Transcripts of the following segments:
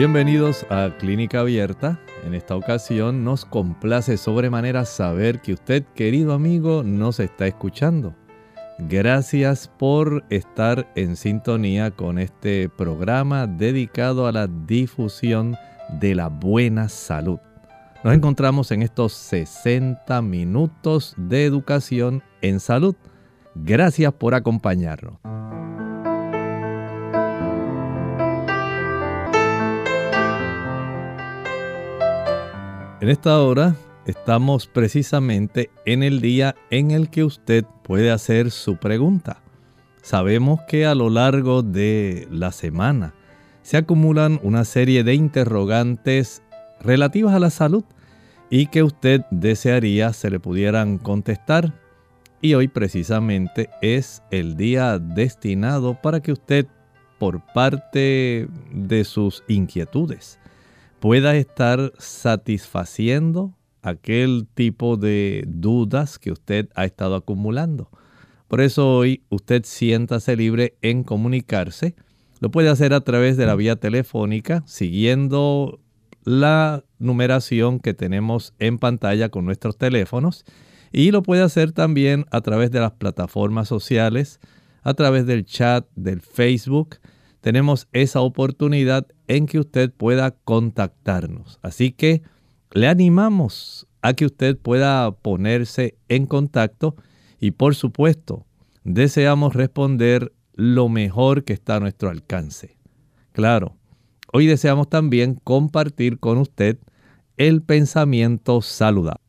Bienvenidos a Clínica Abierta. En esta ocasión nos complace sobremanera saber que usted, querido amigo, nos está escuchando. Gracias por estar en sintonía con este programa dedicado a la difusión de la buena salud. Nos encontramos en estos 60 minutos de educación en salud. Gracias por acompañarnos. En esta hora estamos precisamente en el día en el que usted puede hacer su pregunta. Sabemos que a lo largo de la semana se acumulan una serie de interrogantes relativas a la salud y que usted desearía se le pudieran contestar. Y hoy precisamente es el día destinado para que usted, por parte de sus inquietudes, pueda estar satisfaciendo aquel tipo de dudas que usted ha estado acumulando. Por eso hoy usted siéntase libre en comunicarse. Lo puede hacer a través de la vía telefónica siguiendo la numeración que tenemos en pantalla con nuestros teléfonos y lo puede hacer también a través de las plataformas sociales, a través del chat del Facebook tenemos esa oportunidad en que usted pueda contactarnos. Así que le animamos a que usted pueda ponerse en contacto y por supuesto deseamos responder lo mejor que está a nuestro alcance. Claro, hoy deseamos también compartir con usted el pensamiento saludable.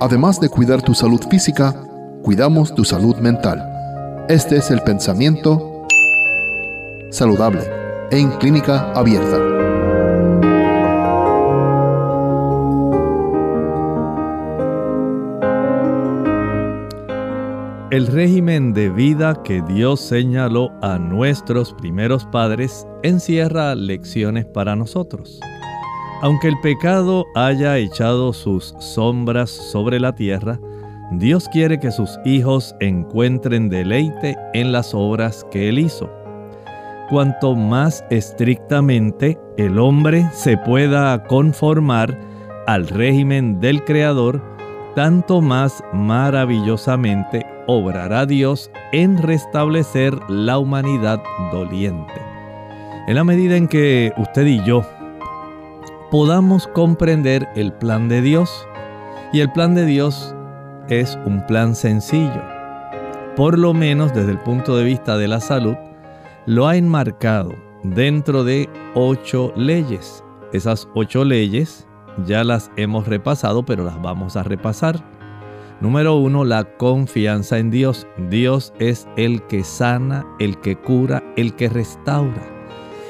Además de cuidar tu salud física, cuidamos tu salud mental. Este es el pensamiento saludable en clínica abierta. El régimen de vida que Dios señaló a nuestros primeros padres encierra lecciones para nosotros. Aunque el pecado haya echado sus sombras sobre la tierra, Dios quiere que sus hijos encuentren deleite en las obras que Él hizo. Cuanto más estrictamente el hombre se pueda conformar al régimen del Creador, tanto más maravillosamente obrará Dios en restablecer la humanidad doliente. En la medida en que usted y yo podamos comprender el plan de Dios, y el plan de Dios es un plan sencillo. Por lo menos desde el punto de vista de la salud, lo ha enmarcado dentro de ocho leyes. Esas ocho leyes ya las hemos repasado, pero las vamos a repasar. Número uno, la confianza en Dios. Dios es el que sana, el que cura, el que restaura.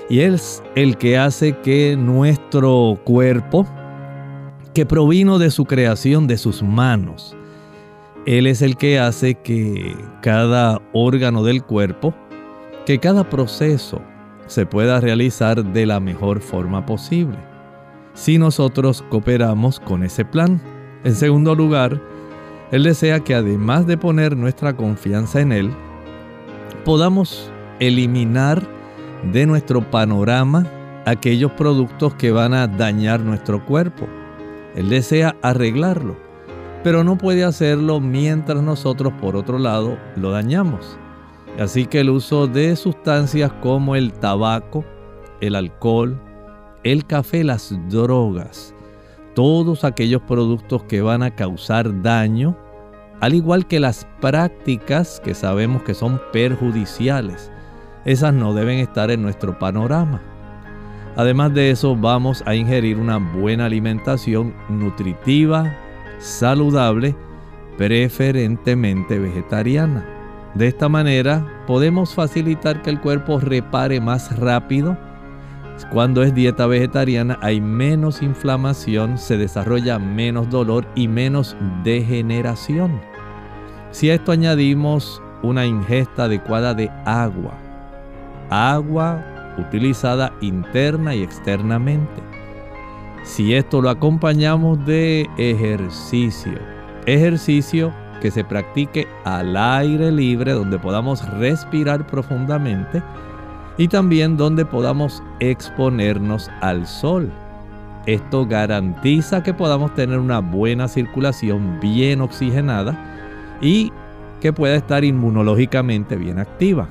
Y es el que hace que nuestro cuerpo, que provino de su creación, de sus manos, él es el que hace que cada órgano del cuerpo, que cada proceso se pueda realizar de la mejor forma posible. Si nosotros cooperamos con ese plan. En segundo lugar, Él desea que además de poner nuestra confianza en Él, podamos eliminar de nuestro panorama aquellos productos que van a dañar nuestro cuerpo. Él desea arreglarlo pero no puede hacerlo mientras nosotros por otro lado lo dañamos. Así que el uso de sustancias como el tabaco, el alcohol, el café, las drogas, todos aquellos productos que van a causar daño, al igual que las prácticas que sabemos que son perjudiciales, esas no deben estar en nuestro panorama. Además de eso, vamos a ingerir una buena alimentación nutritiva, saludable preferentemente vegetariana. De esta manera podemos facilitar que el cuerpo repare más rápido. Cuando es dieta vegetariana hay menos inflamación, se desarrolla menos dolor y menos degeneración. Si a esto añadimos una ingesta adecuada de agua, agua utilizada interna y externamente. Si esto lo acompañamos de ejercicio, ejercicio que se practique al aire libre, donde podamos respirar profundamente y también donde podamos exponernos al sol. Esto garantiza que podamos tener una buena circulación bien oxigenada y que pueda estar inmunológicamente bien activa.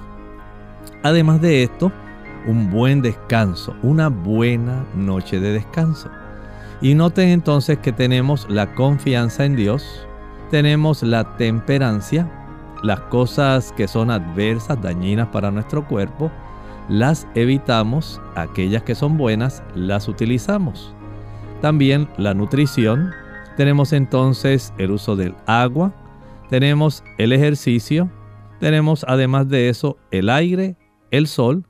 Además de esto, un buen descanso, una buena noche de descanso. Y noten entonces que tenemos la confianza en Dios, tenemos la temperancia, las cosas que son adversas, dañinas para nuestro cuerpo, las evitamos, aquellas que son buenas, las utilizamos. También la nutrición, tenemos entonces el uso del agua, tenemos el ejercicio, tenemos además de eso el aire, el sol,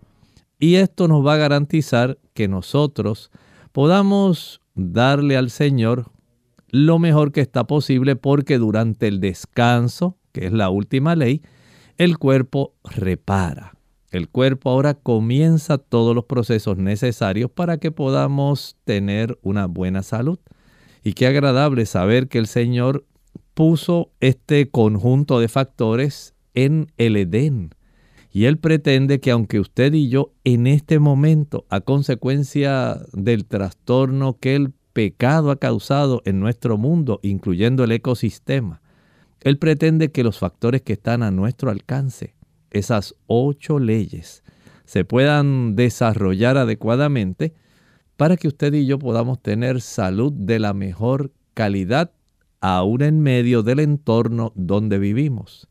y esto nos va a garantizar que nosotros podamos darle al Señor lo mejor que está posible porque durante el descanso, que es la última ley, el cuerpo repara. El cuerpo ahora comienza todos los procesos necesarios para que podamos tener una buena salud. Y qué agradable saber que el Señor puso este conjunto de factores en el Edén. Y Él pretende que aunque usted y yo en este momento, a consecuencia del trastorno que el pecado ha causado en nuestro mundo, incluyendo el ecosistema, Él pretende que los factores que están a nuestro alcance, esas ocho leyes, se puedan desarrollar adecuadamente para que usted y yo podamos tener salud de la mejor calidad, aún en medio del entorno donde vivimos.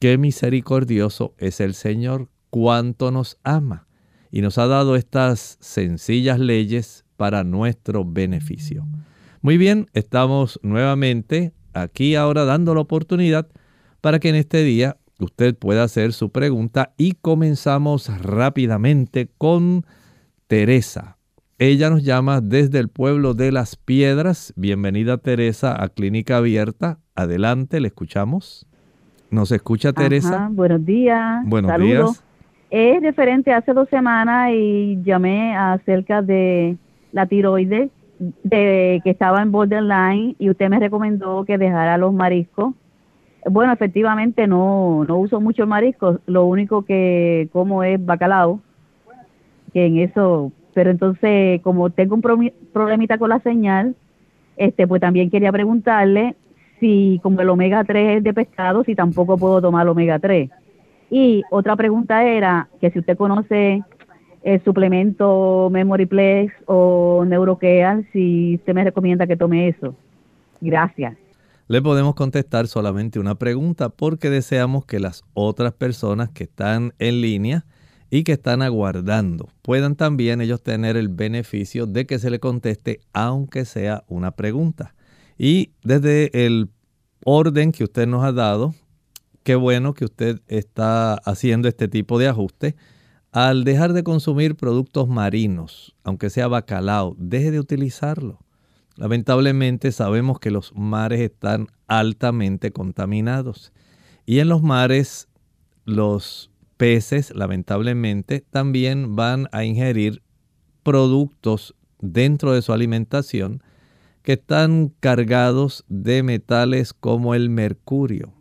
Qué misericordioso es el Señor, cuánto nos ama y nos ha dado estas sencillas leyes para nuestro beneficio. Muy bien, estamos nuevamente aquí ahora dando la oportunidad para que en este día usted pueda hacer su pregunta y comenzamos rápidamente con Teresa. Ella nos llama desde el pueblo de Las Piedras. Bienvenida Teresa a Clínica Abierta. Adelante, le escuchamos. ¿Nos escucha Teresa? buenos días. Buenos días. Es referente hace dos semanas y llamé acerca de la tiroides, de que estaba en borderline y usted me recomendó que dejara los mariscos. Bueno, efectivamente no, no uso mucho mariscos, lo único que como es bacalao, que en eso, pero entonces como tengo un problemita con la señal, este pues también quería preguntarle si como el omega 3 es de pescado, si tampoco puedo tomar omega 3. Y otra pregunta era que si usted conoce el suplemento Memory Plex o Neurokeal, si usted me recomienda que tome eso. Gracias. Le podemos contestar solamente una pregunta porque deseamos que las otras personas que están en línea y que están aguardando puedan también ellos tener el beneficio de que se le conteste aunque sea una pregunta. Y desde el orden que usted nos ha dado, qué bueno que usted está haciendo este tipo de ajuste. Al dejar de consumir productos marinos, aunque sea bacalao, deje de utilizarlo. Lamentablemente sabemos que los mares están altamente contaminados. Y en los mares los peces, lamentablemente, también van a ingerir productos dentro de su alimentación que están cargados de metales como el mercurio.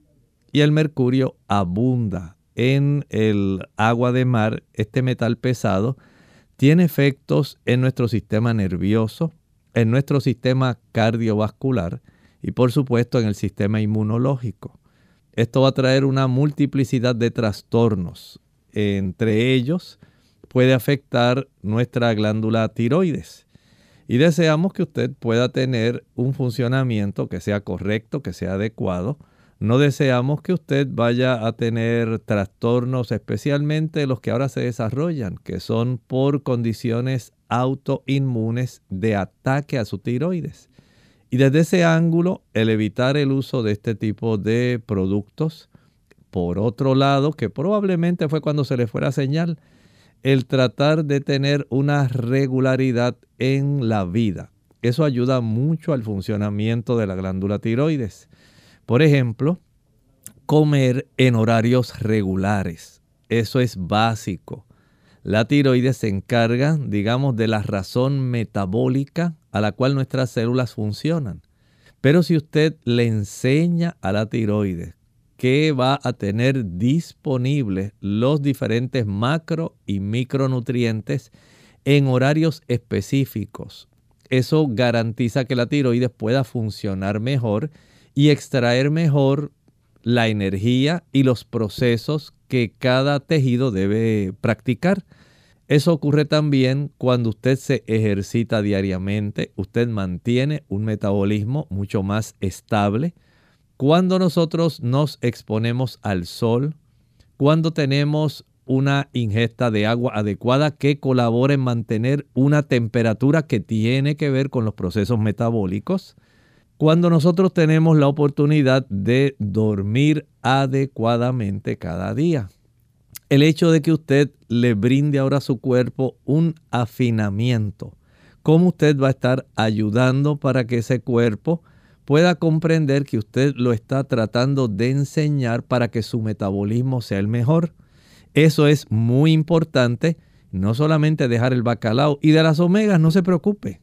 Y el mercurio abunda en el agua de mar. Este metal pesado tiene efectos en nuestro sistema nervioso, en nuestro sistema cardiovascular y por supuesto en el sistema inmunológico. Esto va a traer una multiplicidad de trastornos. Entre ellos puede afectar nuestra glándula tiroides y deseamos que usted pueda tener un funcionamiento que sea correcto, que sea adecuado. No deseamos que usted vaya a tener trastornos, especialmente los que ahora se desarrollan, que son por condiciones autoinmunes de ataque a su tiroides. Y desde ese ángulo, el evitar el uso de este tipo de productos, por otro lado, que probablemente fue cuando se le fuera señal, el tratar de tener una regularidad en la vida. Eso ayuda mucho al funcionamiento de la glándula tiroides. Por ejemplo, comer en horarios regulares. Eso es básico. La tiroides se encarga, digamos, de la razón metabólica a la cual nuestras células funcionan. Pero si usted le enseña a la tiroides que va a tener disponibles los diferentes macro y micronutrientes en horarios específicos. Eso garantiza que la tiroides pueda funcionar mejor y extraer mejor la energía y los procesos que cada tejido debe practicar. Eso ocurre también cuando usted se ejercita diariamente, usted mantiene un metabolismo mucho más estable, cuando nosotros nos exponemos al sol, cuando tenemos una ingesta de agua adecuada que colabora en mantener una temperatura que tiene que ver con los procesos metabólicos, cuando nosotros tenemos la oportunidad de dormir adecuadamente cada día. El hecho de que usted le brinde ahora a su cuerpo un afinamiento, cómo usted va a estar ayudando para que ese cuerpo pueda comprender que usted lo está tratando de enseñar para que su metabolismo sea el mejor. Eso es muy importante, no solamente dejar el bacalao y de las omegas, no se preocupe.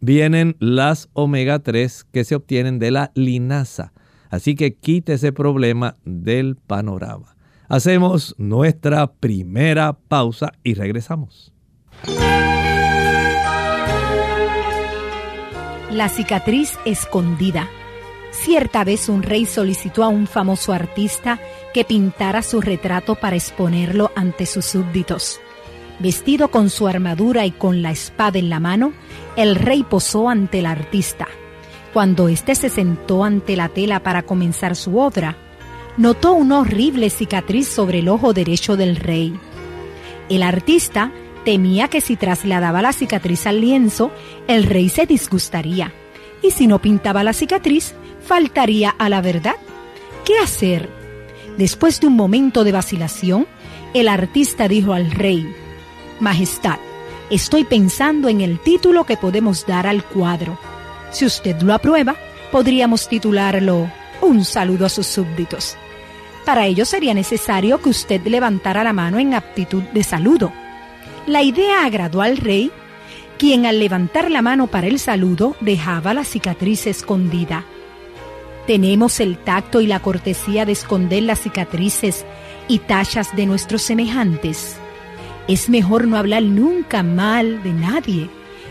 Vienen las omega 3 que se obtienen de la linaza. Así que quite ese problema del panorama. Hacemos nuestra primera pausa y regresamos. La cicatriz escondida. Cierta vez un rey solicitó a un famoso artista que pintara su retrato para exponerlo ante sus súbditos. Vestido con su armadura y con la espada en la mano, el rey posó ante el artista. Cuando éste se sentó ante la tela para comenzar su obra, notó una horrible cicatriz sobre el ojo derecho del rey. El artista temía que si trasladaba la cicatriz al lienzo, el rey se disgustaría, y si no pintaba la cicatriz, faltaría a la verdad. ¿Qué hacer? Después de un momento de vacilación, el artista dijo al rey, Majestad, estoy pensando en el título que podemos dar al cuadro. Si usted lo aprueba, podríamos titularlo Un saludo a sus súbditos. Para ello sería necesario que usted levantara la mano en aptitud de saludo la idea agradó al rey, quien al levantar la mano para el saludo dejaba la cicatriz escondida. Tenemos el tacto y la cortesía de esconder las cicatrices y tachas de nuestros semejantes. Es mejor no hablar nunca mal de nadie.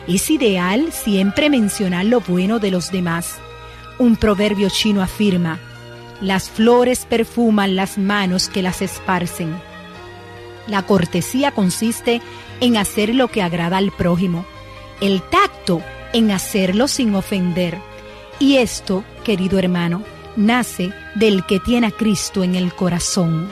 Es ideal siempre mencionar lo bueno de los demás. Un proverbio chino afirma, las flores perfuman las manos que las esparcen. La cortesía consiste en hacer lo que agrada al prójimo, el tacto en hacerlo sin ofender. Y esto, querido hermano, nace del que tiene a Cristo en el corazón.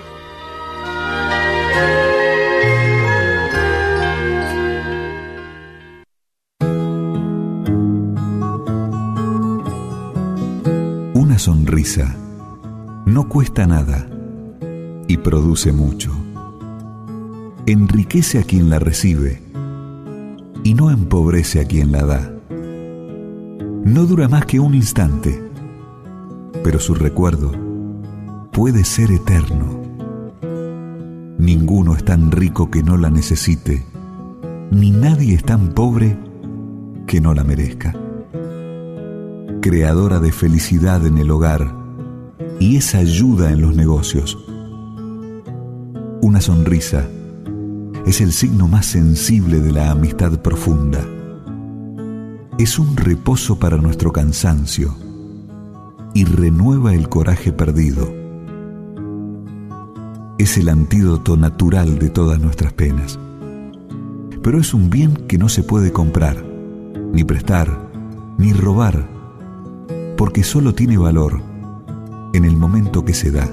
Una sonrisa no cuesta nada y produce mucho enriquece a quien la recibe y no empobrece a quien la da. No dura más que un instante, pero su recuerdo puede ser eterno. Ninguno es tan rico que no la necesite, ni nadie es tan pobre que no la merezca. Creadora de felicidad en el hogar y esa ayuda en los negocios. Una sonrisa es el signo más sensible de la amistad profunda. Es un reposo para nuestro cansancio y renueva el coraje perdido. Es el antídoto natural de todas nuestras penas. Pero es un bien que no se puede comprar, ni prestar, ni robar, porque solo tiene valor en el momento que se da.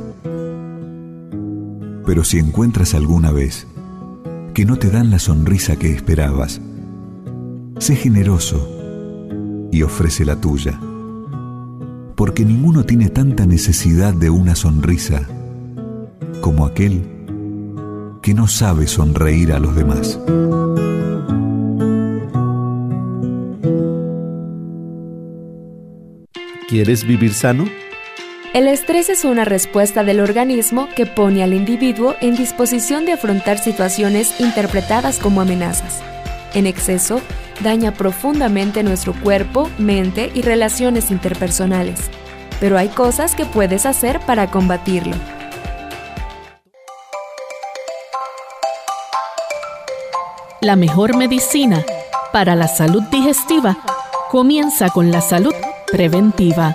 Pero si encuentras alguna vez que no te dan la sonrisa que esperabas. Sé generoso y ofrece la tuya. porque ninguno tiene tanta necesidad de una sonrisa como aquel que no sabe sonreír a los demás. ¿Quieres vivir sano? El estrés es una respuesta del organismo que pone al individuo en disposición de afrontar situaciones interpretadas como amenazas. En exceso, daña profundamente nuestro cuerpo, mente y relaciones interpersonales. Pero hay cosas que puedes hacer para combatirlo. La mejor medicina para la salud digestiva comienza con la salud preventiva.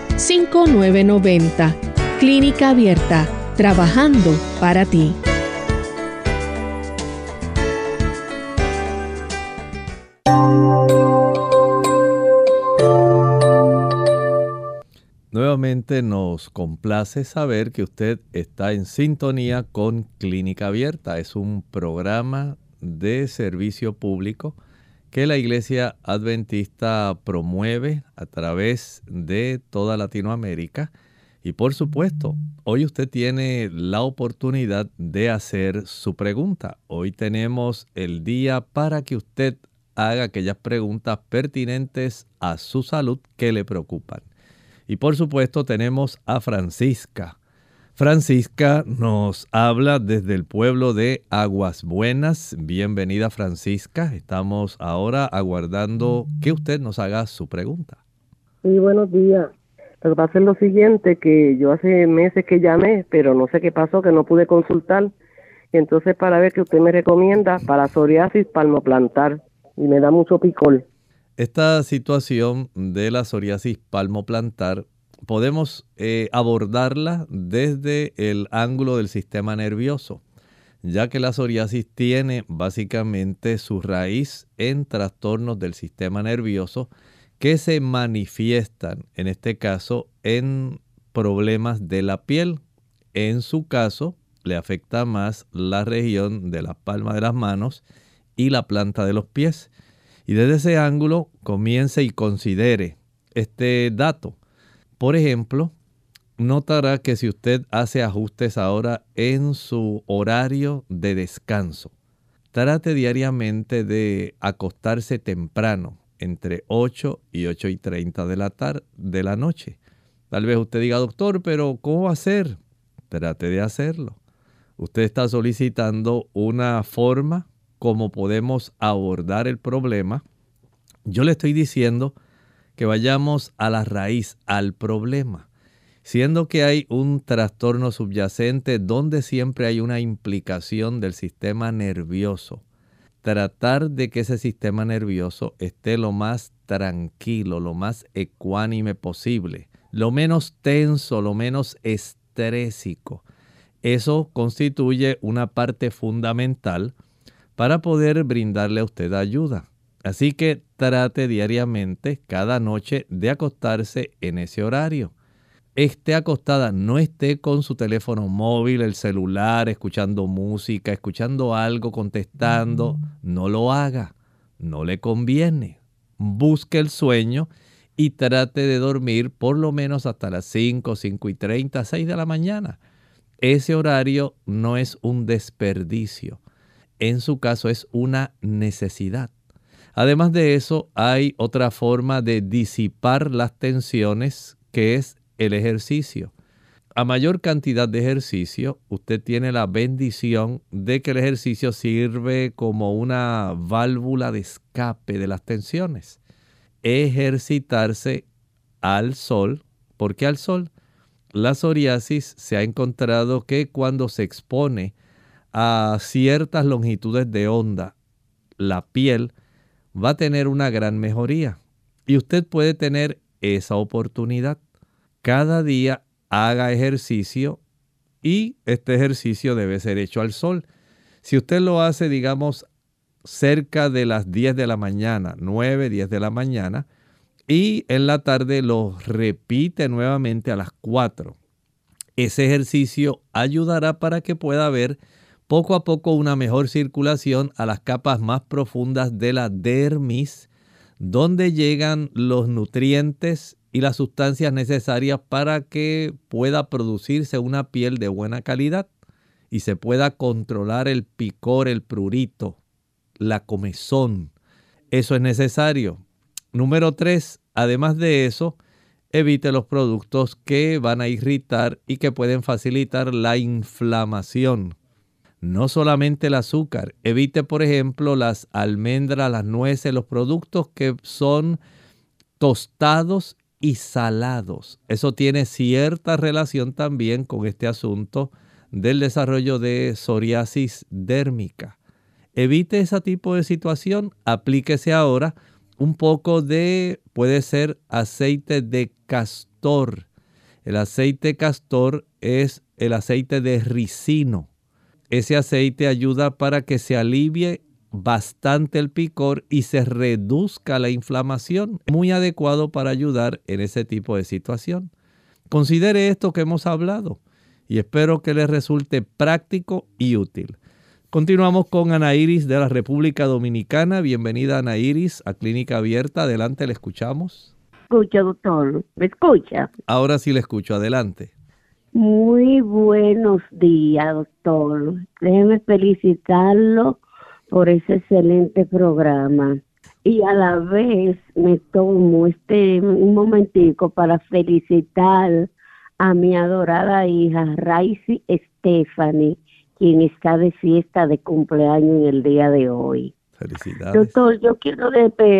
787-282-5990. Clínica Abierta, trabajando para ti. Nuevamente nos complace saber que usted está en sintonía con Clínica Abierta. Es un programa de servicio público que la Iglesia Adventista promueve a través de toda Latinoamérica. Y por supuesto, hoy usted tiene la oportunidad de hacer su pregunta. Hoy tenemos el día para que usted haga aquellas preguntas pertinentes a su salud que le preocupan. Y por supuesto tenemos a Francisca. Francisca nos habla desde el pueblo de Aguas Buenas. Bienvenida Francisca. Estamos ahora aguardando que usted nos haga su pregunta. Sí, buenos días. Lo que pasa es lo siguiente, que yo hace meses que llamé, pero no sé qué pasó, que no pude consultar. Entonces para ver qué usted me recomienda para psoriasis palmoplantar. Y me da mucho picor. Esta situación de la psoriasis palmoplantar podemos eh, abordarla desde el ángulo del sistema nervioso, ya que la psoriasis tiene básicamente su raíz en trastornos del sistema nervioso que se manifiestan, en este caso, en problemas de la piel. En su caso, le afecta más la región de la palma de las manos y la planta de los pies. Y desde ese ángulo comience y considere este dato. Por ejemplo, notará que si usted hace ajustes ahora en su horario de descanso, trate diariamente de acostarse temprano, entre 8 y 8 y 30 de la, tarde, de la noche. Tal vez usted diga, doctor, pero ¿cómo ser? Trate de hacerlo. Usted está solicitando una forma como podemos abordar el problema. Yo le estoy diciendo que vayamos a la raíz, al problema, siendo que hay un trastorno subyacente donde siempre hay una implicación del sistema nervioso. Tratar de que ese sistema nervioso esté lo más tranquilo, lo más ecuánime posible, lo menos tenso, lo menos estrésico. Eso constituye una parte fundamental para poder brindarle a usted ayuda. Así que trate diariamente, cada noche, de acostarse en ese horario. Esté acostada, no esté con su teléfono móvil, el celular, escuchando música, escuchando algo, contestando. No lo haga, no le conviene. Busque el sueño y trate de dormir por lo menos hasta las 5, 5 y 30, 6 de la mañana. Ese horario no es un desperdicio en su caso es una necesidad. Además de eso, hay otra forma de disipar las tensiones que es el ejercicio. A mayor cantidad de ejercicio, usted tiene la bendición de que el ejercicio sirve como una válvula de escape de las tensiones. Ejercitarse al sol, ¿por qué al sol? La psoriasis se ha encontrado que cuando se expone a ciertas longitudes de onda, la piel va a tener una gran mejoría. Y usted puede tener esa oportunidad. Cada día haga ejercicio y este ejercicio debe ser hecho al sol. Si usted lo hace, digamos, cerca de las 10 de la mañana, 9, 10 de la mañana, y en la tarde lo repite nuevamente a las 4. Ese ejercicio ayudará para que pueda haber poco a poco una mejor circulación a las capas más profundas de la dermis, donde llegan los nutrientes y las sustancias necesarias para que pueda producirse una piel de buena calidad y se pueda controlar el picor, el prurito, la comezón. Eso es necesario. Número tres, además de eso, evite los productos que van a irritar y que pueden facilitar la inflamación. No solamente el azúcar, evite por ejemplo las almendras, las nueces, los productos que son tostados y salados. Eso tiene cierta relación también con este asunto del desarrollo de psoriasis dérmica. Evite ese tipo de situación, aplíquese ahora un poco de, puede ser aceite de castor. El aceite castor es el aceite de ricino. Ese aceite ayuda para que se alivie bastante el picor y se reduzca la inflamación. Muy adecuado para ayudar en ese tipo de situación. Considere esto que hemos hablado y espero que le resulte práctico y útil. Continuamos con Ana Iris de la República Dominicana. Bienvenida Ana Iris a Clínica Abierta. Adelante, le escuchamos. Escucha, doctor. ¿Me escucha? Ahora sí le escucho. Adelante. Muy buenos días, doctor. Déjeme felicitarlo por ese excelente programa. Y a la vez me tomo este un momentico para felicitar a mi adorada hija Raisi Stephanie quien está de fiesta de cumpleaños en el día de hoy. Felicidades. Doctor, yo quiero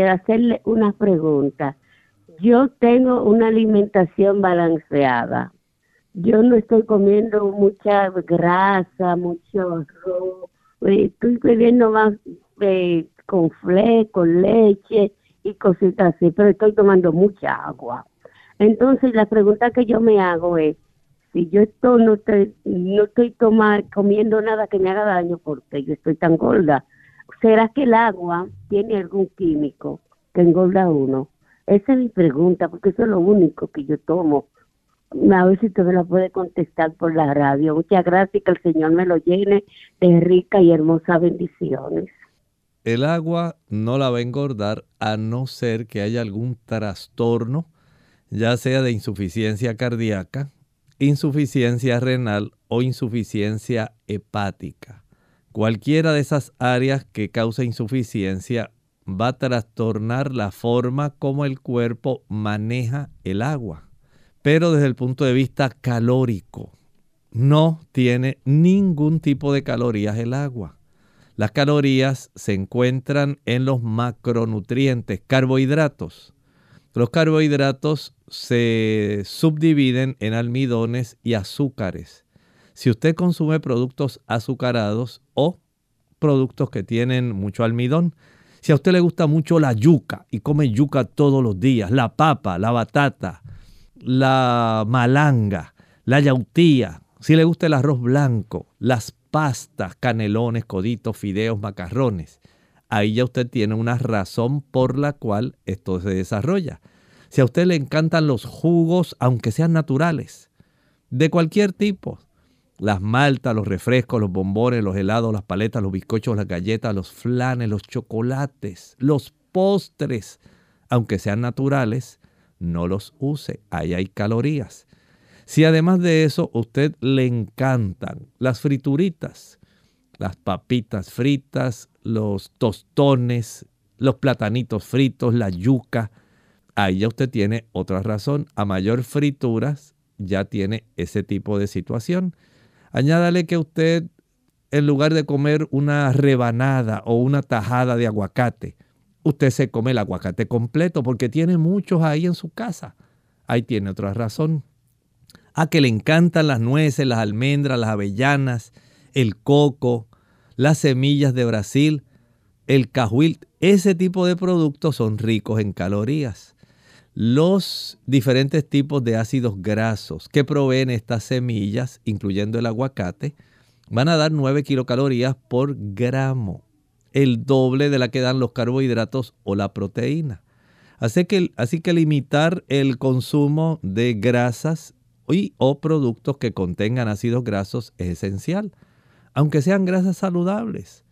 hacerle una pregunta. Yo tengo una alimentación balanceada. Yo no estoy comiendo mucha grasa, mucho arroz. Eh, estoy bebiendo más eh, con fle, con leche y cositas así, pero estoy tomando mucha agua. Entonces, la pregunta que yo me hago es, si yo estoy, no estoy, no estoy comiendo nada que me haga daño porque yo estoy tan gorda, ¿será que el agua tiene algún químico que engorda uno? Esa es mi pregunta, porque eso es lo único que yo tomo. A ver si usted me la puede contestar por la radio. Muchas gracias que el Señor me lo llene de rica y hermosa bendiciones. El agua no la va a engordar a no ser que haya algún trastorno, ya sea de insuficiencia cardíaca, insuficiencia renal o insuficiencia hepática. Cualquiera de esas áreas que causa insuficiencia va a trastornar la forma como el cuerpo maneja el agua. Pero desde el punto de vista calórico, no tiene ningún tipo de calorías el agua. Las calorías se encuentran en los macronutrientes, carbohidratos. Los carbohidratos se subdividen en almidones y azúcares. Si usted consume productos azucarados o productos que tienen mucho almidón, si a usted le gusta mucho la yuca y come yuca todos los días, la papa, la batata, la malanga, la yautía, si le gusta el arroz blanco, las pastas, canelones, coditos, fideos, macarrones, ahí ya usted tiene una razón por la cual esto se desarrolla. Si a usted le encantan los jugos, aunque sean naturales, de cualquier tipo, las maltas, los refrescos, los bombones, los helados, las paletas, los bizcochos, las galletas, los flanes, los chocolates, los postres, aunque sean naturales, no los use. Ahí hay calorías. Si además de eso usted le encantan las frituritas, las papitas fritas, los tostones, los platanitos fritos, la yuca, ahí ya usted tiene otra razón. A mayor frituras ya tiene ese tipo de situación. Añádale que usted, en lugar de comer una rebanada o una tajada de aguacate, usted se come el aguacate completo porque tiene muchos ahí en su casa. Ahí tiene otra razón. A que le encantan las nueces, las almendras, las avellanas, el coco, las semillas de Brasil, el cajuil, ese tipo de productos son ricos en calorías. Los diferentes tipos de ácidos grasos que proveen estas semillas, incluyendo el aguacate, van a dar 9 kilocalorías por gramo, el doble de la que dan los carbohidratos o la proteína. Así que, así que limitar el consumo de grasas y o productos que contengan ácidos grasos es esencial, aunque sean grasas saludables.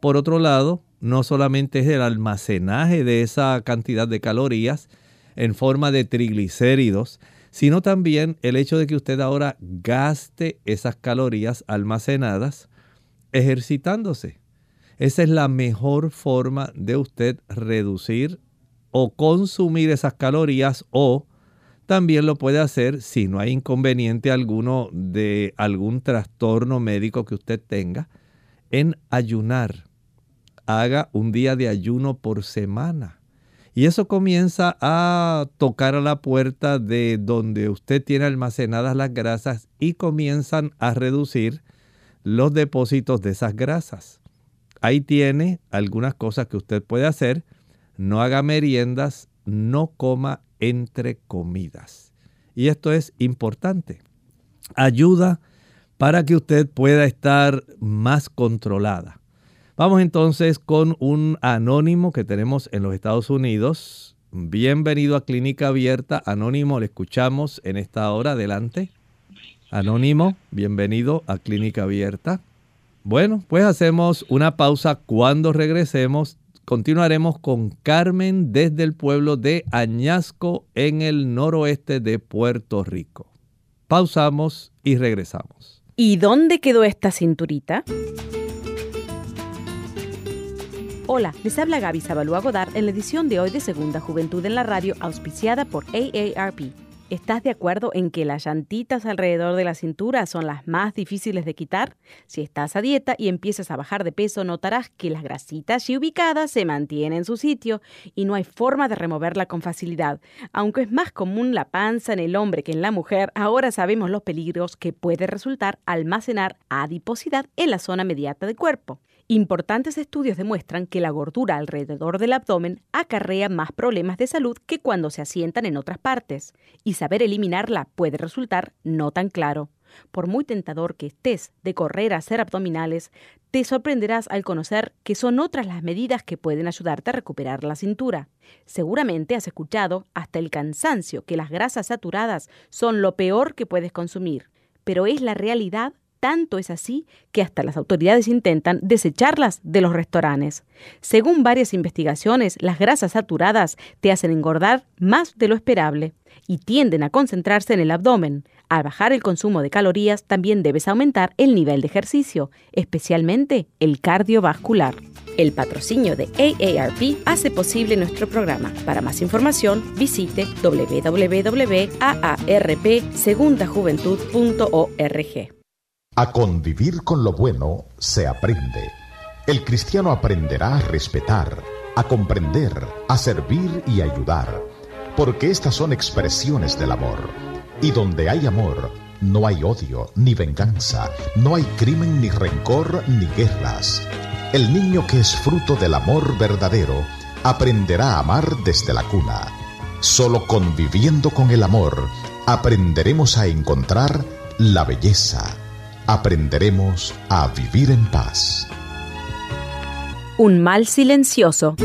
Por otro lado, no solamente es el almacenaje de esa cantidad de calorías en forma de triglicéridos, sino también el hecho de que usted ahora gaste esas calorías almacenadas ejercitándose. Esa es la mejor forma de usted reducir o consumir esas calorías o también lo puede hacer si no hay inconveniente alguno de algún trastorno médico que usted tenga en ayunar haga un día de ayuno por semana. Y eso comienza a tocar a la puerta de donde usted tiene almacenadas las grasas y comienzan a reducir los depósitos de esas grasas. Ahí tiene algunas cosas que usted puede hacer. No haga meriendas, no coma entre comidas. Y esto es importante. Ayuda para que usted pueda estar más controlada. Vamos entonces con un anónimo que tenemos en los Estados Unidos. Bienvenido a Clínica Abierta. Anónimo, le escuchamos en esta hora. Adelante. Anónimo, bienvenido a Clínica Abierta. Bueno, pues hacemos una pausa. Cuando regresemos, continuaremos con Carmen desde el pueblo de Añasco en el noroeste de Puerto Rico. Pausamos y regresamos. ¿Y dónde quedó esta cinturita? Hola, les habla Gaby Zabalúa Godard en la edición de hoy de Segunda Juventud en la Radio, auspiciada por AARP. ¿Estás de acuerdo en que las llantitas alrededor de la cintura son las más difíciles de quitar? Si estás a dieta y empiezas a bajar de peso, notarás que las grasitas allí ubicadas se mantienen en su sitio y no hay forma de removerla con facilidad. Aunque es más común la panza en el hombre que en la mujer, ahora sabemos los peligros que puede resultar almacenar adiposidad en la zona mediata del cuerpo. Importantes estudios demuestran que la gordura alrededor del abdomen acarrea más problemas de salud que cuando se asientan en otras partes, y saber eliminarla puede resultar no tan claro. Por muy tentador que estés de correr a hacer abdominales, te sorprenderás al conocer que son otras las medidas que pueden ayudarte a recuperar la cintura. Seguramente has escuchado hasta el cansancio que las grasas saturadas son lo peor que puedes consumir, pero es la realidad tanto es así que hasta las autoridades intentan desecharlas de los restaurantes. Según varias investigaciones, las grasas saturadas te hacen engordar más de lo esperable y tienden a concentrarse en el abdomen. Al bajar el consumo de calorías también debes aumentar el nivel de ejercicio, especialmente el cardiovascular. El patrocinio de AARP hace posible nuestro programa. Para más información, visite www.aarpsegundajuventud.org. A convivir con lo bueno se aprende. El cristiano aprenderá a respetar, a comprender, a servir y ayudar, porque estas son expresiones del amor. Y donde hay amor, no hay odio, ni venganza, no hay crimen, ni rencor, ni guerras. El niño que es fruto del amor verdadero aprenderá a amar desde la cuna. Solo conviviendo con el amor aprenderemos a encontrar la belleza aprenderemos a vivir en paz. Un mal silencioso.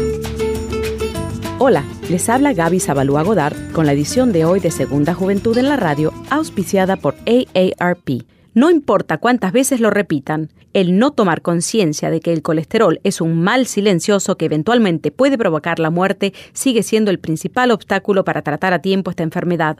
Hola, les habla Gaby Zabalúa Godard con la edición de hoy de Segunda Juventud en la Radio, auspiciada por AARP. No importa cuántas veces lo repitan, el no tomar conciencia de que el colesterol es un mal silencioso que eventualmente puede provocar la muerte sigue siendo el principal obstáculo para tratar a tiempo esta enfermedad.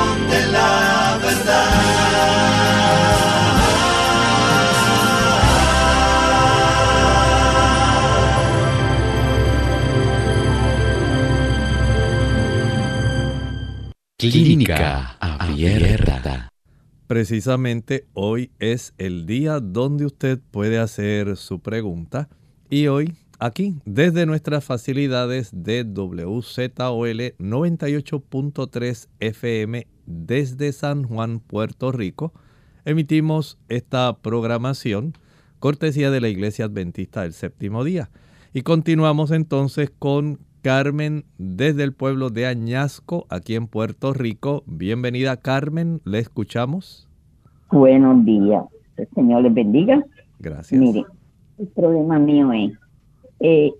Clínica Abierta. Precisamente hoy es el día donde usted puede hacer su pregunta y hoy aquí desde nuestras facilidades de WZOL 98.3 FM desde San Juan, Puerto Rico, emitimos esta programación cortesía de la Iglesia Adventista del Séptimo Día. Y continuamos entonces con Carmen desde el pueblo de Añasco, aquí en Puerto Rico. Bienvenida Carmen, le escuchamos. Buenos días, el Señor les bendiga. Gracias. Mire, el problema mío es, eh,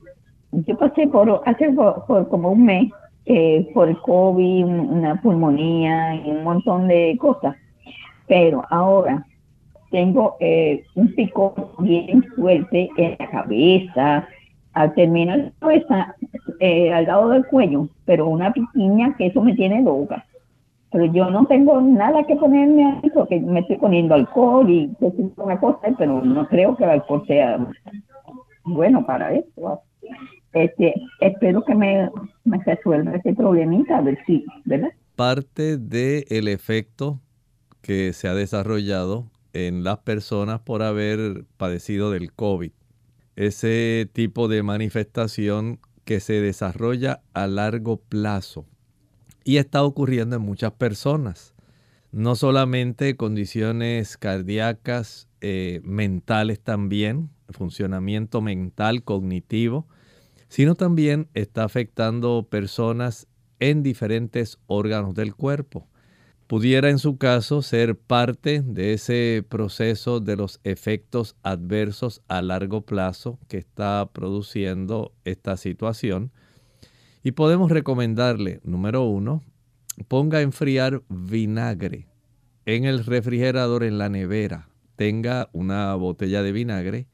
yo pasé por, hace por, como un mes, eh, por el COVID, una pulmonía y un montón de cosas, pero ahora tengo eh, un pico bien fuerte en la cabeza, al terminar la cabeza, eh, al lado del cuello, pero una piquiña que eso me tiene loca. Pero yo no tengo nada que ponerme ahí porque me estoy poniendo alcohol y una cosa, pero no creo que el alcohol sea bueno para eso. Este, espero que me, resuelva ese problemita, a ver si, ¿verdad? Parte del efecto que se ha desarrollado en las personas por haber padecido del COVID ese tipo de manifestación que se desarrolla a largo plazo y está ocurriendo en muchas personas. No solamente condiciones cardíacas, eh, mentales también, funcionamiento mental, cognitivo, sino también está afectando personas en diferentes órganos del cuerpo pudiera en su caso ser parte de ese proceso de los efectos adversos a largo plazo que está produciendo esta situación. Y podemos recomendarle, número uno, ponga a enfriar vinagre en el refrigerador, en la nevera. Tenga una botella de vinagre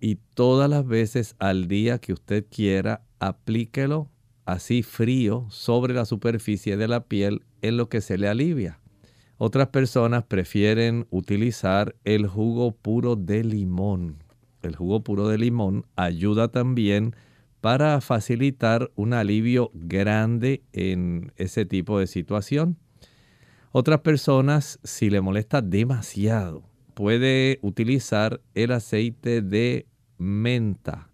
y todas las veces al día que usted quiera, aplíquelo así frío sobre la superficie de la piel en lo que se le alivia. Otras personas prefieren utilizar el jugo puro de limón. El jugo puro de limón ayuda también para facilitar un alivio grande en ese tipo de situación. Otras personas, si le molesta demasiado, puede utilizar el aceite de menta.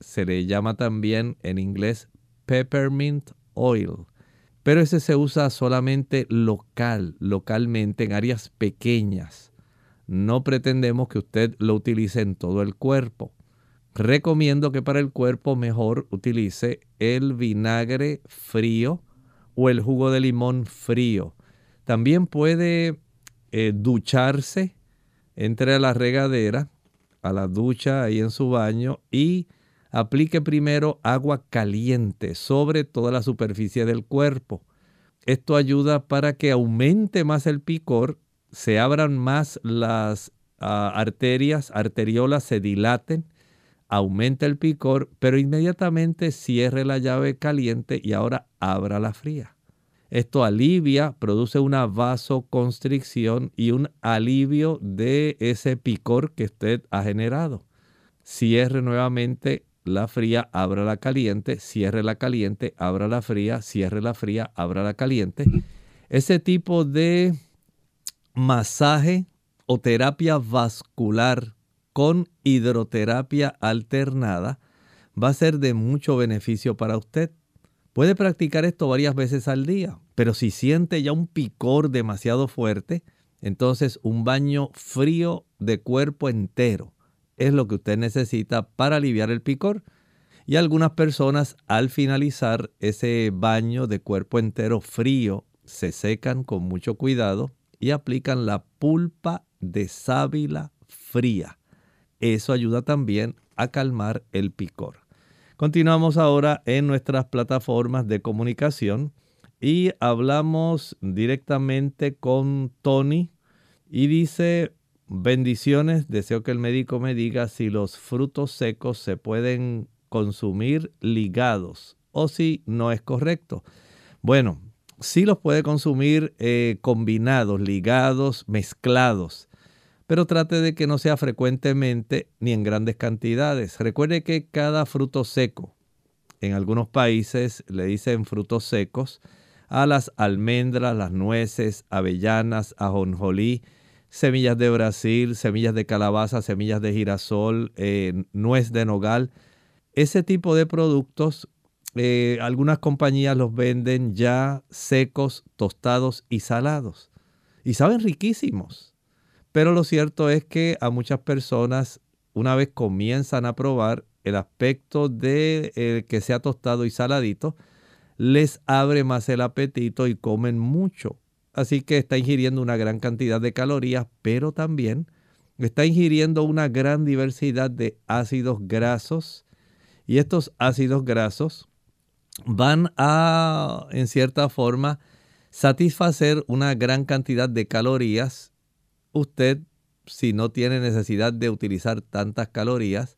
Se le llama también en inglés peppermint oil pero ese se usa solamente local, localmente en áreas pequeñas. No pretendemos que usted lo utilice en todo el cuerpo. Recomiendo que para el cuerpo mejor utilice el vinagre frío o el jugo de limón frío. También puede eh, ducharse, entre la regadera, a la ducha ahí en su baño y aplique primero agua caliente sobre toda la superficie del cuerpo. Esto ayuda para que aumente más el picor, se abran más las ah, arterias, arteriolas se dilaten, aumente el picor, pero inmediatamente cierre la llave caliente y ahora abra la fría. Esto alivia, produce una vasoconstricción y un alivio de ese picor que usted ha generado. Cierre nuevamente la fría, abra la caliente, cierre la caliente, abra la fría, cierre la fría, abra la caliente. Ese tipo de masaje o terapia vascular con hidroterapia alternada va a ser de mucho beneficio para usted. Puede practicar esto varias veces al día, pero si siente ya un picor demasiado fuerte, entonces un baño frío de cuerpo entero es lo que usted necesita para aliviar el picor. Y algunas personas al finalizar ese baño de cuerpo entero frío se secan con mucho cuidado y aplican la pulpa de sábila fría. Eso ayuda también a calmar el picor. Continuamos ahora en nuestras plataformas de comunicación y hablamos directamente con Tony y dice, bendiciones, deseo que el médico me diga si los frutos secos se pueden consumir ligados o si no es correcto. Bueno, sí los puede consumir eh, combinados, ligados, mezclados pero trate de que no sea frecuentemente ni en grandes cantidades. Recuerde que cada fruto seco, en algunos países le dicen frutos secos, a las almendras, las nueces, avellanas, ajonjolí, semillas de Brasil, semillas de calabaza, semillas de girasol, eh, nuez de nogal. Ese tipo de productos, eh, algunas compañías los venden ya secos, tostados y salados. Y saben riquísimos. Pero lo cierto es que a muchas personas, una vez comienzan a probar el aspecto de que sea tostado y saladito, les abre más el apetito y comen mucho. Así que está ingiriendo una gran cantidad de calorías, pero también está ingiriendo una gran diversidad de ácidos grasos. Y estos ácidos grasos van a, en cierta forma, satisfacer una gran cantidad de calorías usted, si no tiene necesidad de utilizar tantas calorías,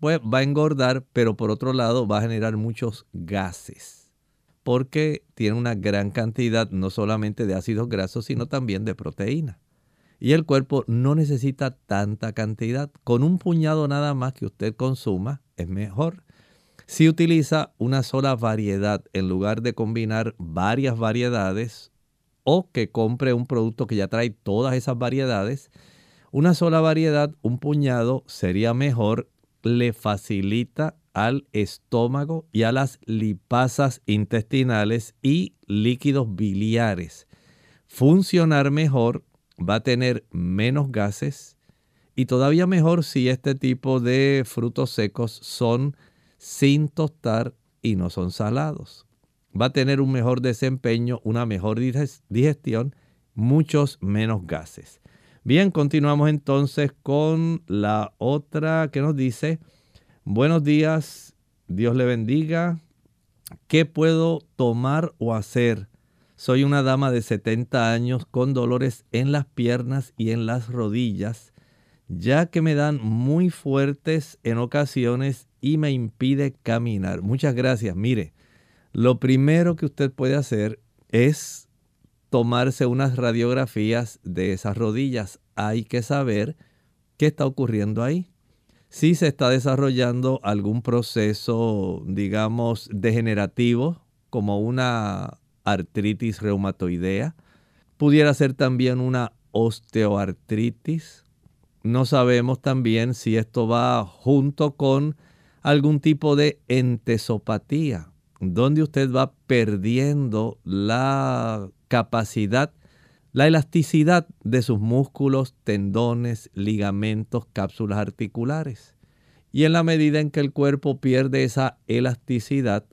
pues va a engordar, pero por otro lado va a generar muchos gases, porque tiene una gran cantidad no solamente de ácidos grasos, sino también de proteína. Y el cuerpo no necesita tanta cantidad. Con un puñado nada más que usted consuma es mejor. Si utiliza una sola variedad en lugar de combinar varias variedades o que compre un producto que ya trae todas esas variedades. Una sola variedad, un puñado, sería mejor, le facilita al estómago y a las lipasas intestinales y líquidos biliares. Funcionar mejor, va a tener menos gases y todavía mejor si este tipo de frutos secos son sin tostar y no son salados va a tener un mejor desempeño, una mejor digestión, muchos menos gases. Bien, continuamos entonces con la otra que nos dice, buenos días, Dios le bendiga, ¿qué puedo tomar o hacer? Soy una dama de 70 años con dolores en las piernas y en las rodillas, ya que me dan muy fuertes en ocasiones y me impide caminar. Muchas gracias. Mire, lo primero que usted puede hacer es tomarse unas radiografías de esas rodillas. Hay que saber qué está ocurriendo ahí. Si se está desarrollando algún proceso, digamos, degenerativo, como una artritis reumatoidea, pudiera ser también una osteoartritis. No sabemos también si esto va junto con algún tipo de entesopatía, donde usted va perdiendo la capacidad, la elasticidad de sus músculos, tendones, ligamentos, cápsulas articulares. Y en la medida en que el cuerpo pierde esa elasticidad,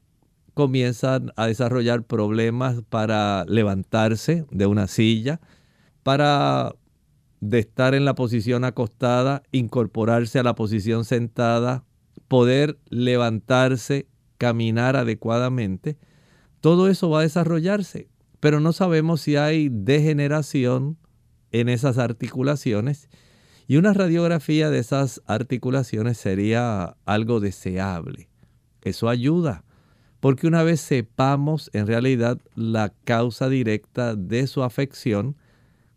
comienzan a desarrollar problemas para levantarse de una silla, para de estar en la posición acostada, incorporarse a la posición sentada, poder levantarse caminar adecuadamente, todo eso va a desarrollarse, pero no sabemos si hay degeneración en esas articulaciones y una radiografía de esas articulaciones sería algo deseable. Eso ayuda, porque una vez sepamos en realidad la causa directa de su afección,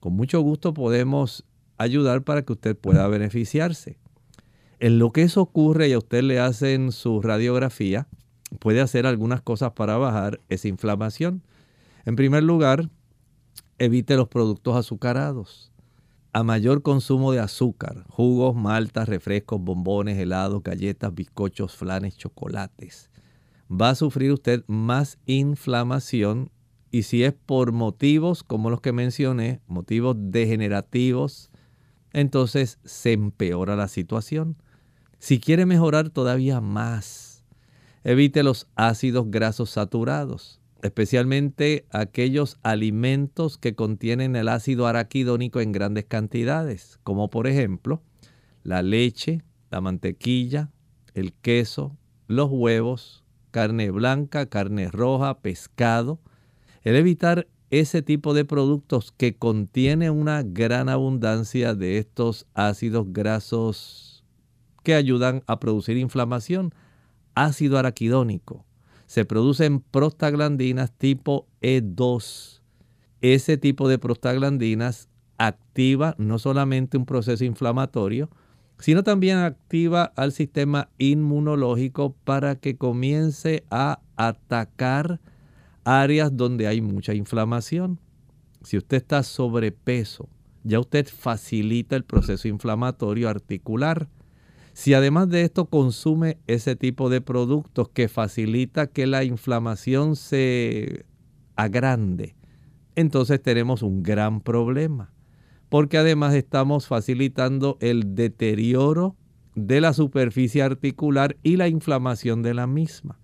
con mucho gusto podemos ayudar para que usted pueda beneficiarse. En lo que eso ocurre y a usted le hacen su radiografía, puede hacer algunas cosas para bajar esa inflamación. En primer lugar, evite los productos azucarados. A mayor consumo de azúcar, jugos, maltas, refrescos, bombones, helados, galletas, bizcochos, flanes, chocolates, va a sufrir usted más inflamación y si es por motivos como los que mencioné, motivos degenerativos, entonces se empeora la situación. Si quiere mejorar todavía más, evite los ácidos grasos saturados, especialmente aquellos alimentos que contienen el ácido araquidónico en grandes cantidades, como por ejemplo la leche, la mantequilla, el queso, los huevos, carne blanca, carne roja, pescado. El evitar ese tipo de productos que contiene una gran abundancia de estos ácidos grasos que ayudan a producir inflamación. Ácido araquidónico. Se producen prostaglandinas tipo E2. Ese tipo de prostaglandinas activa no solamente un proceso inflamatorio, sino también activa al sistema inmunológico para que comience a atacar áreas donde hay mucha inflamación. Si usted está sobrepeso, ya usted facilita el proceso inflamatorio articular. Si además de esto consume ese tipo de productos que facilita que la inflamación se agrande, entonces tenemos un gran problema, porque además estamos facilitando el deterioro de la superficie articular y la inflamación de la misma.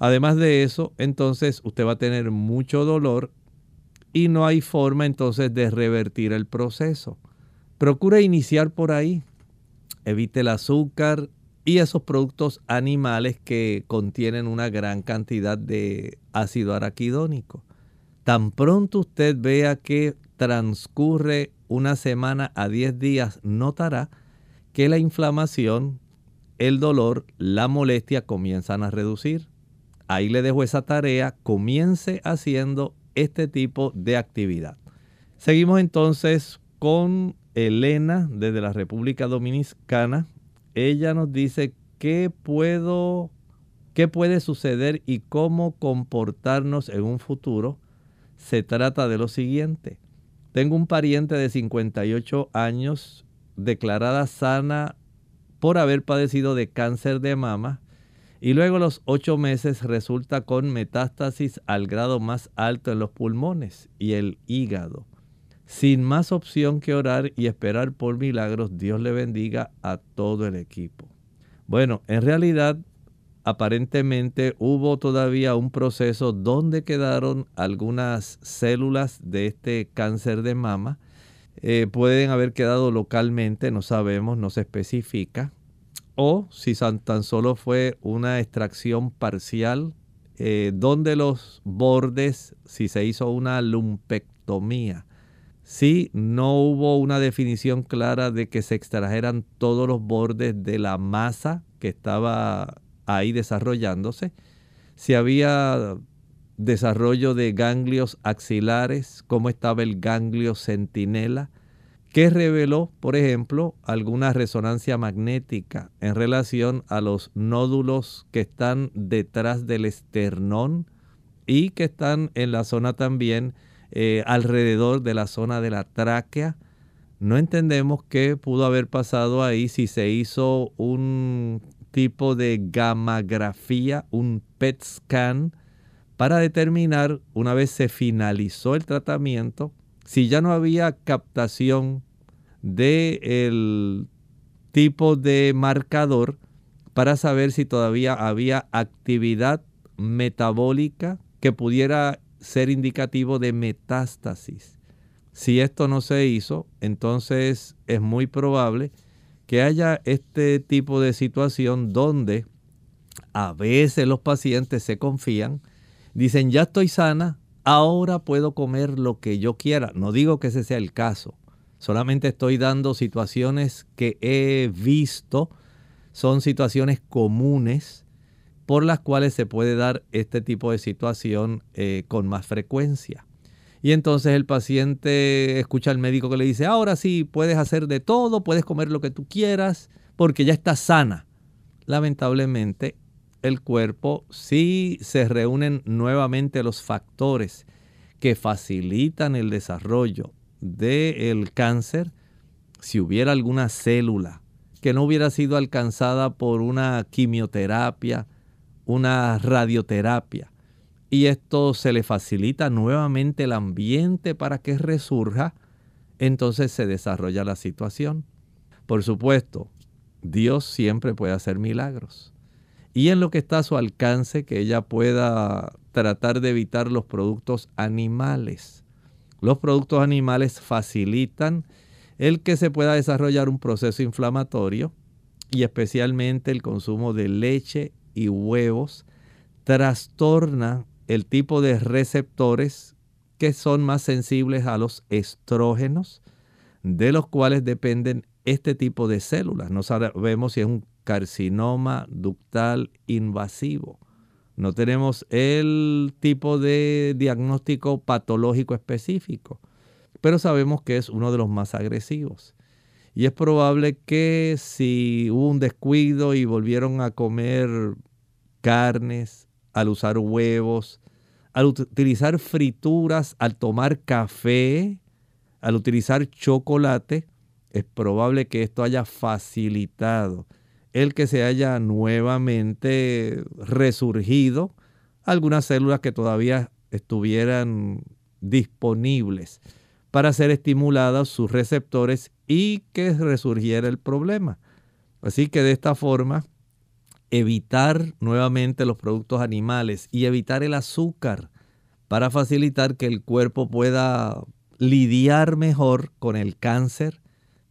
Además de eso, entonces usted va a tener mucho dolor y no hay forma entonces de revertir el proceso. Procura iniciar por ahí evite el azúcar y esos productos animales que contienen una gran cantidad de ácido araquidónico. Tan pronto usted vea que transcurre una semana a 10 días, notará que la inflamación, el dolor, la molestia comienzan a reducir. Ahí le dejo esa tarea, comience haciendo este tipo de actividad. Seguimos entonces con Elena desde la República Dominicana. Ella nos dice qué puedo, qué puede suceder y cómo comportarnos en un futuro. Se trata de lo siguiente. Tengo un pariente de 58 años declarada sana por haber padecido de cáncer de mama y luego a los ocho meses resulta con metástasis al grado más alto en los pulmones y el hígado. Sin más opción que orar y esperar por milagros, Dios le bendiga a todo el equipo. Bueno, en realidad, aparentemente hubo todavía un proceso donde quedaron algunas células de este cáncer de mama. Eh, pueden haber quedado localmente, no sabemos, no se especifica. O si tan solo fue una extracción parcial, eh, donde los bordes, si se hizo una lumpectomía, si no hubo una definición clara de que se extrajeran todos los bordes de la masa que estaba ahí desarrollándose. Si había desarrollo de ganglios axilares, cómo estaba el ganglio centinela, que reveló, por ejemplo, alguna resonancia magnética en relación a los nódulos que están detrás del esternón y que están en la zona también eh, alrededor de la zona de la tráquea. No entendemos qué pudo haber pasado ahí si se hizo un tipo de gammagrafía, un PET scan, para determinar, una vez se finalizó el tratamiento, si ya no había captación del tipo de marcador para saber si todavía había actividad metabólica que pudiera ser indicativo de metástasis. Si esto no se hizo, entonces es muy probable que haya este tipo de situación donde a veces los pacientes se confían, dicen ya estoy sana, ahora puedo comer lo que yo quiera. No digo que ese sea el caso, solamente estoy dando situaciones que he visto, son situaciones comunes por las cuales se puede dar este tipo de situación eh, con más frecuencia. Y entonces el paciente escucha al médico que le dice, ahora sí, puedes hacer de todo, puedes comer lo que tú quieras, porque ya está sana. Lamentablemente, el cuerpo, si se reúnen nuevamente los factores que facilitan el desarrollo del cáncer, si hubiera alguna célula que no hubiera sido alcanzada por una quimioterapia, una radioterapia, y esto se le facilita nuevamente el ambiente para que resurja, entonces se desarrolla la situación. Por supuesto, Dios siempre puede hacer milagros. Y en lo que está a su alcance, que ella pueda tratar de evitar los productos animales. Los productos animales facilitan el que se pueda desarrollar un proceso inflamatorio y especialmente el consumo de leche y huevos trastorna el tipo de receptores que son más sensibles a los estrógenos, de los cuales dependen este tipo de células. No sabemos si es un carcinoma ductal invasivo. No tenemos el tipo de diagnóstico patológico específico, pero sabemos que es uno de los más agresivos. Y es probable que si hubo un descuido y volvieron a comer carnes, al usar huevos, al utilizar frituras, al tomar café, al utilizar chocolate, es probable que esto haya facilitado el que se haya nuevamente resurgido algunas células que todavía estuvieran disponibles para ser estimuladas sus receptores y que resurgiera el problema. Así que de esta forma, evitar nuevamente los productos animales y evitar el azúcar para facilitar que el cuerpo pueda lidiar mejor con el cáncer,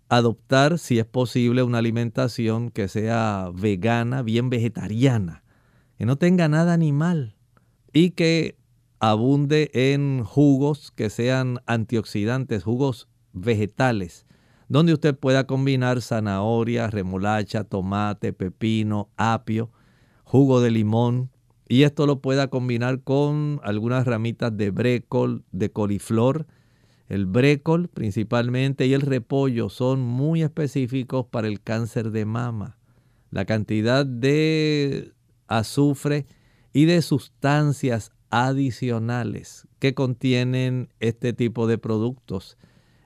adoptar, si es posible, una alimentación que sea vegana, bien vegetariana, que no tenga nada animal y que abunde en jugos que sean antioxidantes, jugos vegetales, donde usted pueda combinar zanahoria, remolacha, tomate, pepino, apio, jugo de limón, y esto lo pueda combinar con algunas ramitas de brécol, de coliflor, el brécol principalmente y el repollo son muy específicos para el cáncer de mama. La cantidad de azufre y de sustancias adicionales que contienen este tipo de productos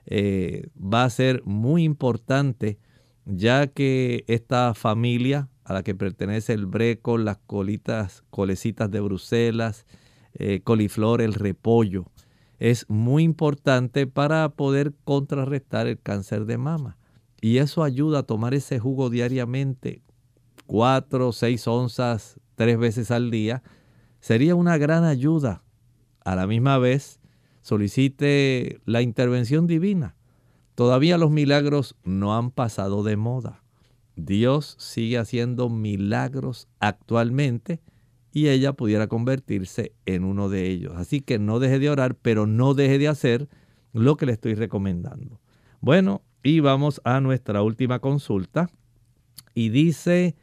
eh, va a ser muy importante ya que esta familia a la que pertenece el brécol, las colitas, colecitas de Bruselas, eh, coliflor, el repollo, es muy importante para poder contrarrestar el cáncer de mama. Y eso ayuda a tomar ese jugo diariamente, cuatro o seis onzas, tres veces al día. Sería una gran ayuda. A la misma vez, solicite la intervención divina. Todavía los milagros no han pasado de moda. Dios sigue haciendo milagros actualmente y ella pudiera convertirse en uno de ellos. Así que no deje de orar, pero no deje de hacer lo que le estoy recomendando. Bueno, y vamos a nuestra última consulta. Y dice,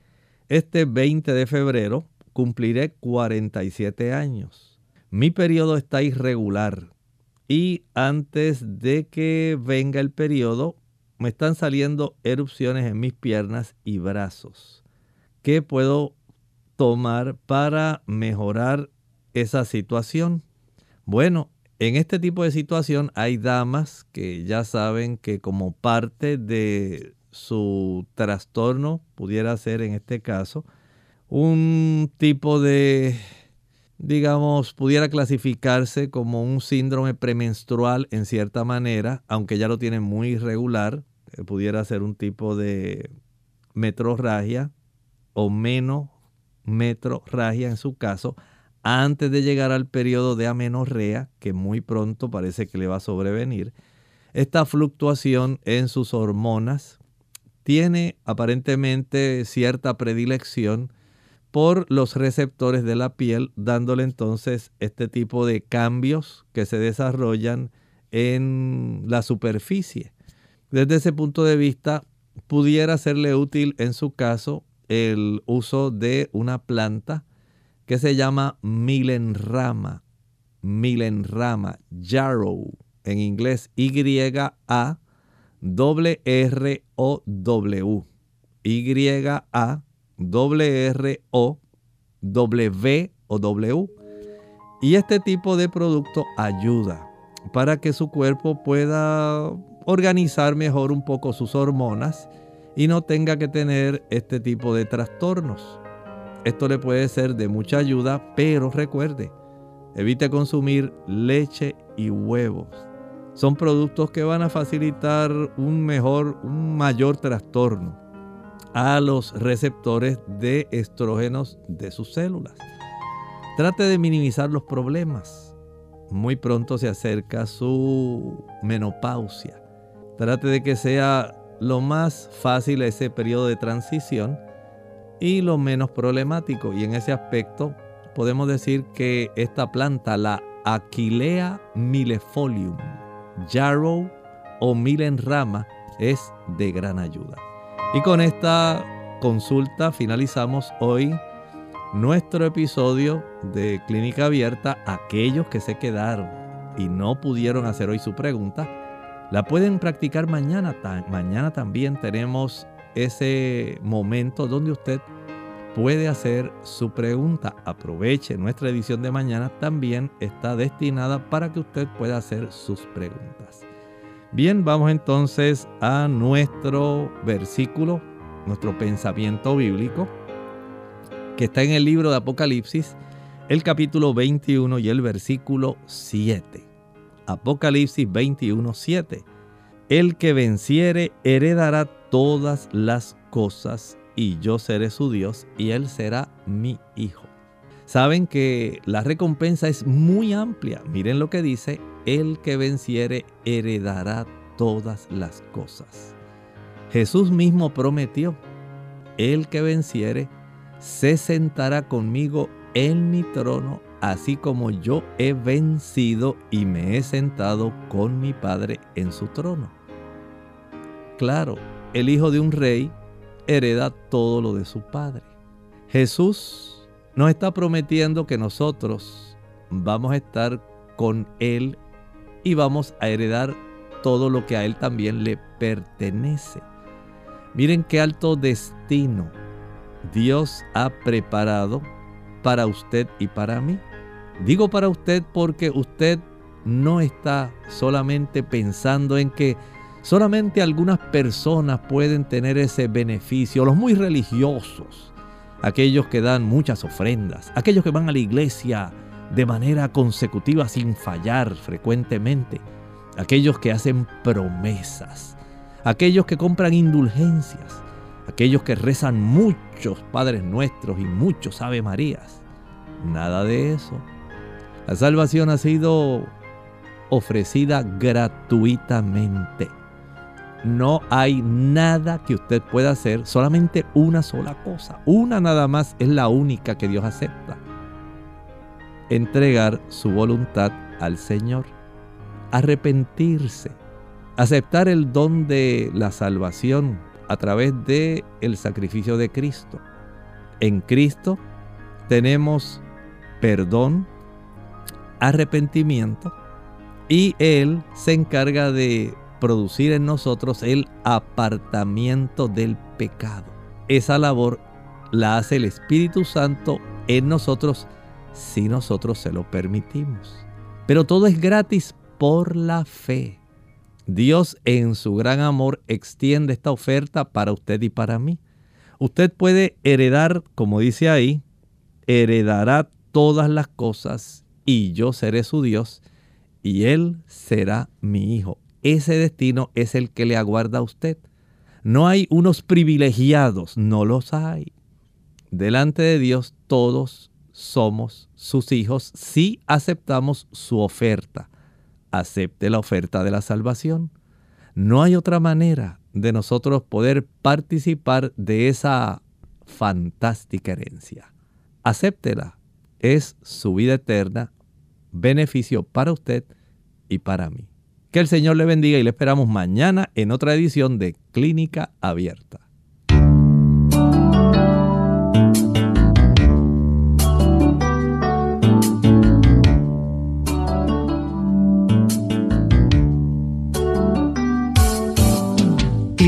este 20 de febrero cumpliré 47 años. Mi periodo está irregular y antes de que venga el periodo me están saliendo erupciones en mis piernas y brazos. ¿Qué puedo tomar para mejorar esa situación? Bueno, en este tipo de situación hay damas que ya saben que como parte de su trastorno, pudiera ser en este caso, un tipo de, digamos, pudiera clasificarse como un síndrome premenstrual en cierta manera, aunque ya lo tienen muy irregular, eh, pudiera ser un tipo de metrorragia o menos metrorragia en su caso, antes de llegar al periodo de amenorrea, que muy pronto parece que le va a sobrevenir, esta fluctuación en sus hormonas tiene aparentemente cierta predilección por los receptores de la piel, dándole entonces este tipo de cambios que se desarrollan en la superficie. Desde ese punto de vista, pudiera serle útil en su caso el uso de una planta que se llama milenrama, milenrama, yarrow, en inglés Y-A-R-R-O-W. Y-A-R-R-O W o W. Y este tipo de producto ayuda para que su cuerpo pueda organizar mejor un poco sus hormonas y no tenga que tener este tipo de trastornos. Esto le puede ser de mucha ayuda, pero recuerde, evite consumir leche y huevos. Son productos que van a facilitar un mejor, un mayor trastorno a los receptores de estrógenos de sus células. Trate de minimizar los problemas. Muy pronto se acerca su menopausia. Trate de que sea lo más fácil ese periodo de transición y lo menos problemático. Y en ese aspecto podemos decir que esta planta, la Aquilea millefolium, yarrow o milenrama, es de gran ayuda. Y con esta consulta finalizamos hoy nuestro episodio de Clínica Abierta. Aquellos que se quedaron y no pudieron hacer hoy su pregunta, la pueden practicar mañana. Mañana también tenemos ese momento donde usted puede hacer su pregunta. Aproveche nuestra edición de mañana, también está destinada para que usted pueda hacer sus preguntas. Bien, vamos entonces a nuestro versículo, nuestro pensamiento bíblico, que está en el libro de Apocalipsis, el capítulo 21 y el versículo 7. Apocalipsis 21, 7. El que venciere heredará todas las cosas y yo seré su Dios y él será mi hijo. Saben que la recompensa es muy amplia. Miren lo que dice el que venciere heredará todas las cosas. Jesús mismo prometió, el que venciere se sentará conmigo en mi trono, así como yo he vencido y me he sentado con mi Padre en su trono. Claro, el hijo de un rey hereda todo lo de su Padre. Jesús nos está prometiendo que nosotros vamos a estar con Él y vamos a heredar todo lo que a Él también le pertenece. Miren qué alto destino Dios ha preparado para usted y para mí. Digo para usted porque usted no está solamente pensando en que solamente algunas personas pueden tener ese beneficio, los muy religiosos, aquellos que dan muchas ofrendas, aquellos que van a la iglesia de manera consecutiva sin fallar frecuentemente, aquellos que hacen promesas, aquellos que compran indulgencias, aquellos que rezan muchos Padres Nuestros y muchos Ave Marías. Nada de eso. La salvación ha sido ofrecida gratuitamente. No hay nada que usted pueda hacer, solamente una sola cosa. Una nada más es la única que Dios acepta entregar su voluntad al Señor, arrepentirse, aceptar el don de la salvación a través de el sacrificio de Cristo. En Cristo tenemos perdón, arrepentimiento y Él se encarga de producir en nosotros el apartamiento del pecado. Esa labor la hace el Espíritu Santo en nosotros si nosotros se lo permitimos. Pero todo es gratis por la fe. Dios en su gran amor extiende esta oferta para usted y para mí. Usted puede heredar, como dice ahí, heredará todas las cosas y yo seré su Dios y Él será mi hijo. Ese destino es el que le aguarda a usted. No hay unos privilegiados, no los hay. Delante de Dios todos somos sus hijos si aceptamos su oferta. Acepte la oferta de la salvación. No hay otra manera de nosotros poder participar de esa fantástica herencia. Acéptela. Es su vida eterna, beneficio para usted y para mí. Que el Señor le bendiga y le esperamos mañana en otra edición de Clínica Abierta.